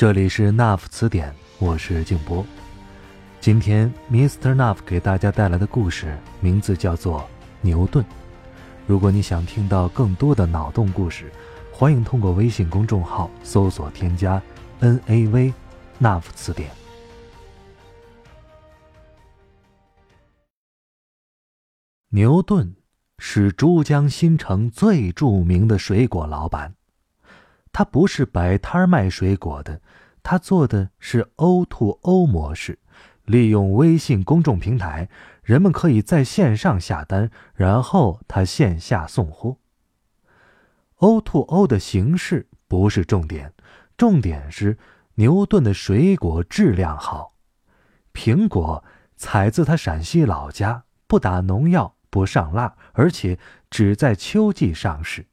这里是 NAF 词典，我是静波。今天 Mr. NAF 给大家带来的故事名字叫做《牛顿》。如果你想听到更多的脑洞故事，欢迎通过微信公众号搜索添加 “NAV Nuff 词典”。牛顿是珠江新城最著名的水果老板。他不是摆摊卖水果的，他做的是 O2O O 模式，利用微信公众平台，人们可以在线上下单，然后他线下送货。O to O 的形式不是重点，重点是牛顿的水果质量好，苹果采自他陕西老家，不打农药，不上蜡，而且只在秋季上市。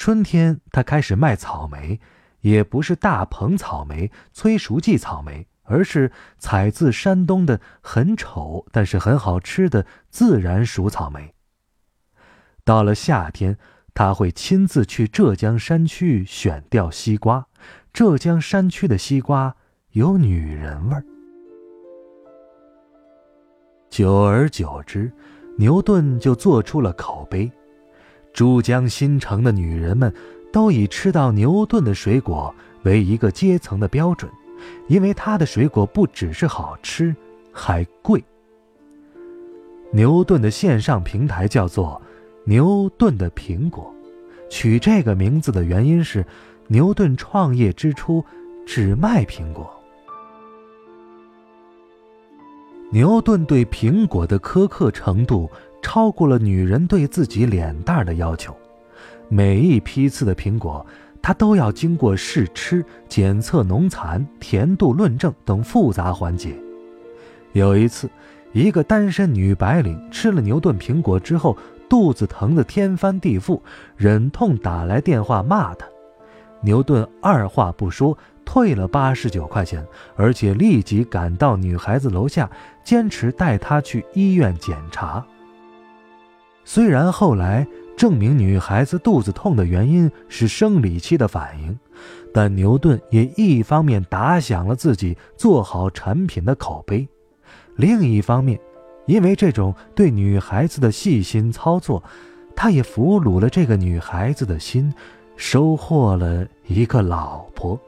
春天，他开始卖草莓，也不是大棚草莓、催熟剂草莓，而是采自山东的很丑但是很好吃的自然熟草莓。到了夏天，他会亲自去浙江山区选调西瓜，浙江山区的西瓜有女人味儿。久而久之，牛顿就做出了口碑。珠江新城的女人们都以吃到牛顿的水果为一个阶层的标准，因为他的水果不只是好吃，还贵。牛顿的线上平台叫做“牛顿的苹果”，取这个名字的原因是，牛顿创业之初只卖苹果。牛顿对苹果的苛刻程度。超过了女人对自己脸蛋的要求，每一批次的苹果，他都要经过试吃、检测农残、甜度论证等复杂环节。有一次，一个单身女白领吃了牛顿苹果之后，肚子疼得天翻地覆，忍痛打来电话骂他。牛顿二话不说，退了八十九块钱，而且立即赶到女孩子楼下，坚持带她去医院检查。虽然后来证明女孩子肚子痛的原因是生理期的反应，但牛顿也一方面打响了自己做好产品的口碑，另一方面，因为这种对女孩子的细心操作，他也俘虏了这个女孩子的心，收获了一个老婆。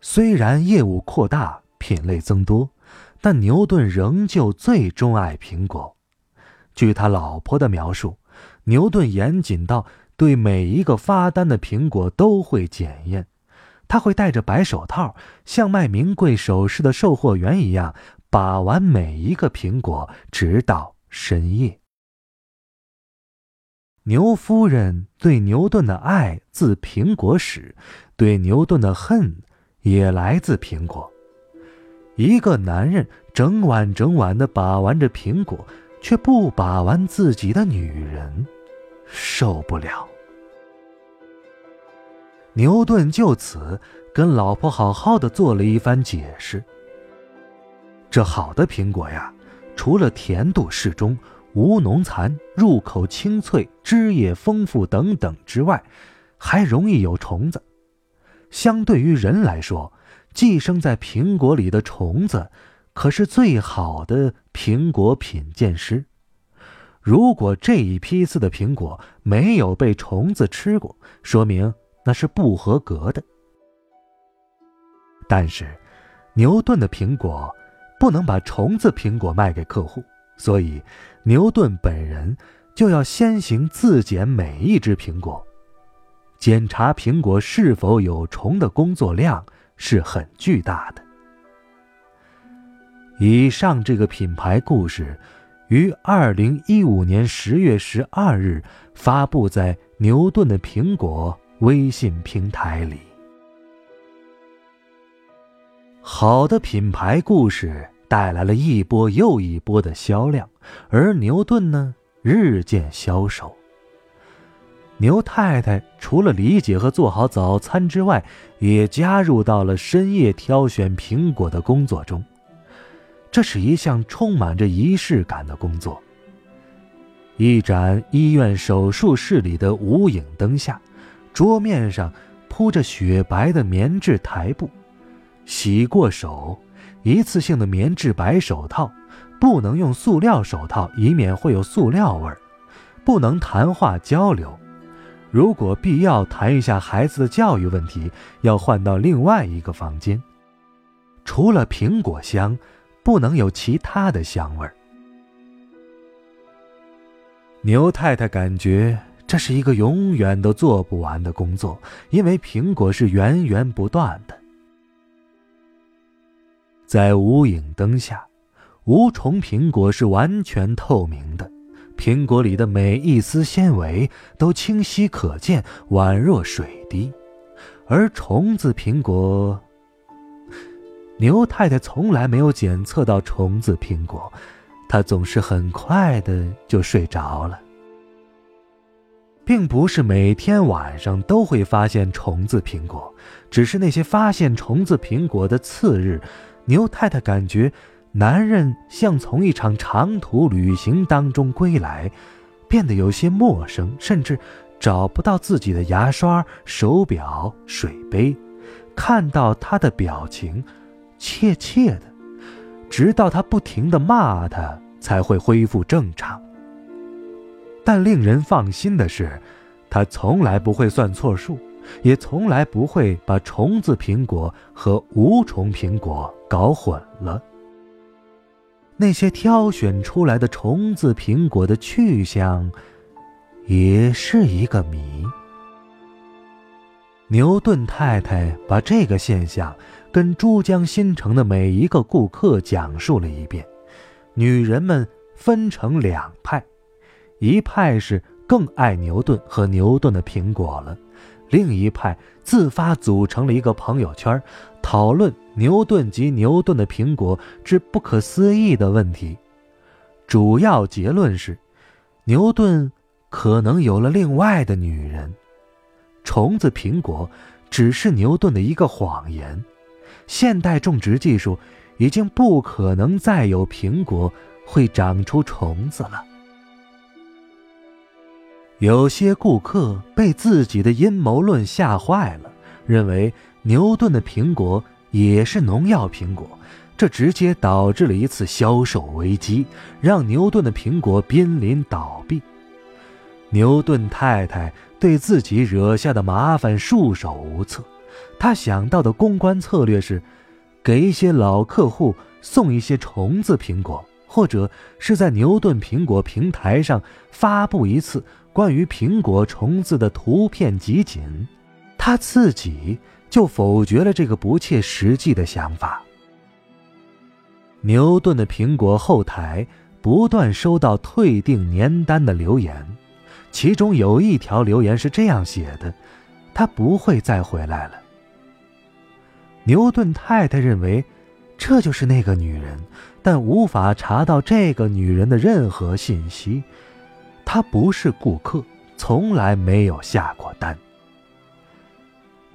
虽然业务扩大，品类增多。但牛顿仍旧最钟爱苹果。据他老婆的描述，牛顿严谨到对每一个发单的苹果都会检验。他会戴着白手套，像卖名贵首饰的售货员一样把玩每一个苹果，直到深夜。牛夫人对牛顿的爱自苹果始，对牛顿的恨也来自苹果。一个男人整晚整晚的把玩着苹果，却不把玩自己的女人，受不了。牛顿就此跟老婆好好的做了一番解释。这好的苹果呀，除了甜度适中、无农残、入口清脆、汁液丰富等等之外，还容易有虫子。相对于人来说，寄生在苹果里的虫子，可是最好的苹果品鉴师。如果这一批次的苹果没有被虫子吃过，说明那是不合格的。但是，牛顿的苹果不能把虫子苹果卖给客户，所以牛顿本人就要先行自检每一只苹果，检查苹果是否有虫的工作量是很巨大的。以上这个品牌故事于二零一五年十月十二日发布在牛顿的苹果微信平台里。好的品牌故事带来了一波又一波的销量而牛顿呢日渐消瘦。牛太太除了理解和做好早餐之外，也加入到了深夜挑选苹果的工作中。这是一项充满着仪式感的工作。一盏医院手术室里的无影灯下，桌面上铺着雪白的棉质台布，洗过手，一次性的棉质白手套，不能用塑料手套，以免会有塑料味儿，不能谈话交流。如果必要谈一下孩子的教育问题，要换到另外一个房间。除了苹果香，不能有其他的香味儿。牛太太感觉这是一个永远都做不完的工作，因为苹果是源源不断的。在无影灯下，无虫苹果是完全透明的。苹果里的每一丝纤维都清晰可见，宛若水滴，而虫子苹果，牛太太从来没有检测到虫子苹果，她总是很快的就睡着了，并不是每天晚上都会发现虫子苹果，只是那些发现虫子苹果的次日，牛太太感觉。男人像从一场长途旅行当中归来，变得有些陌生，甚至找不到自己的牙刷、手表、水杯。看到他的表情，怯怯的，直到他不停的骂他，才会恢复正常。但令人放心的是，他从来不会算错数，也从来不会把虫子苹果和无虫苹果搞混了。那些挑选出来的虫子苹果的去向，也是一个谜。牛顿太太把这个现象跟珠江新城的每一个顾客讲述了一遍。女人们分成两派，一派是更爱牛顿和牛顿的苹果了。另一派自发组成了一个朋友圈，讨论牛顿及牛顿的苹果之不可思议的问题。主要结论是，牛顿可能有了另外的女人。虫子苹果只是牛顿的一个谎言。现代种植技术已经不可能再有苹果会长出虫子了。有些顾客被自己的阴谋论吓坏了，认为牛顿的苹果也是农药苹果，这直接导致了一次销售危机，让牛顿的苹果濒临倒闭。牛顿太太对自己惹下的麻烦束手无策，她想到的公关策略是，给一些老客户送一些虫子苹果，或者是在牛顿苹果平台上发布一次。关于苹果虫子的图片集锦，他自己就否决了这个不切实际的想法。牛顿的苹果后台不断收到退订年单的留言，其中有一条留言是这样写的：“他不会再回来了。”牛顿太太认为这就是那个女人，但无法查到这个女人的任何信息。她不是顾客，从来没有下过单。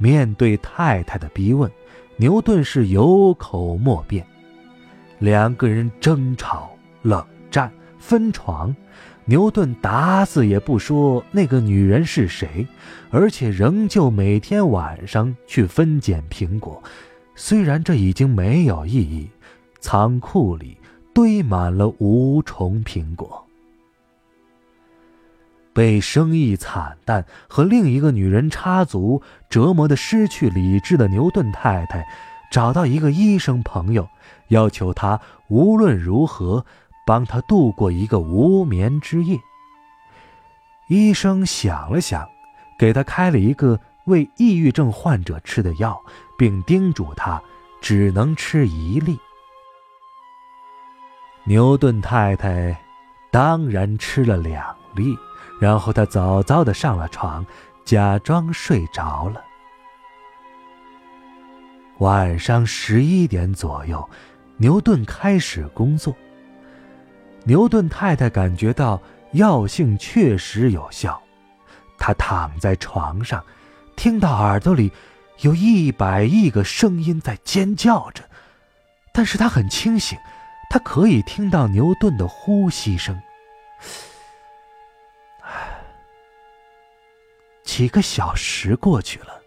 面对太太的逼问，牛顿是有口莫辩。两个人争吵、冷战、分床，牛顿打死也不说那个女人是谁，而且仍旧每天晚上去分拣苹果。虽然这已经没有意义，仓库里堆满了无虫苹果。被生意惨淡和另一个女人插足折磨的失去理智的牛顿太太，找到一个医生朋友，要求他无论如何帮他度过一个无眠之夜。医生想了想，给他开了一个为抑郁症患者吃的药，并叮嘱他只能吃一粒。牛顿太太当然吃了两粒。然后他早早的上了床，假装睡着了。晚上十一点左右，牛顿开始工作。牛顿太太感觉到药性确实有效，她躺在床上，听到耳朵里有一百亿个声音在尖叫着，但是她很清醒，她可以听到牛顿的呼吸声。几个小时过去了，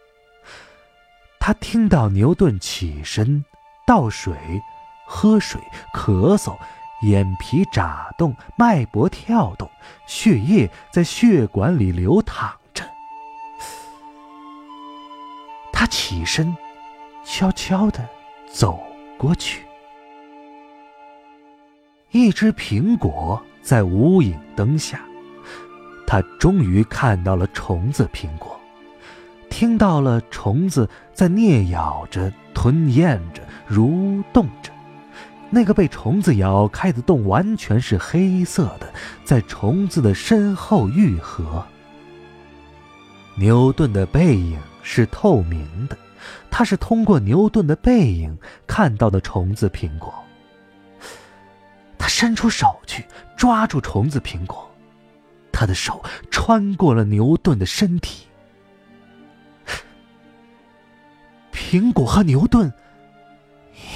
他听到牛顿起身倒水、喝水、咳嗽，眼皮眨动，脉搏跳动，血液在血管里流淌着。他起身，悄悄地走过去。一只苹果在无影灯下。他终于看到了虫子苹果，听到了虫子在啮咬着、吞咽着、蠕动着。那个被虫子咬开的洞完全是黑色的，在虫子的身后愈合。牛顿的背影是透明的，他是通过牛顿的背影看到的虫子苹果。他伸出手去抓住虫子苹果。他的手穿过了牛顿的身体，苹果和牛顿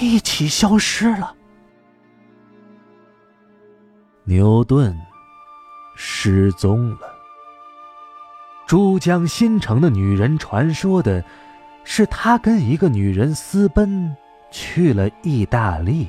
一起消失了。牛顿失踪了。珠江新城的女人传说的是，他跟一个女人私奔去了意大利。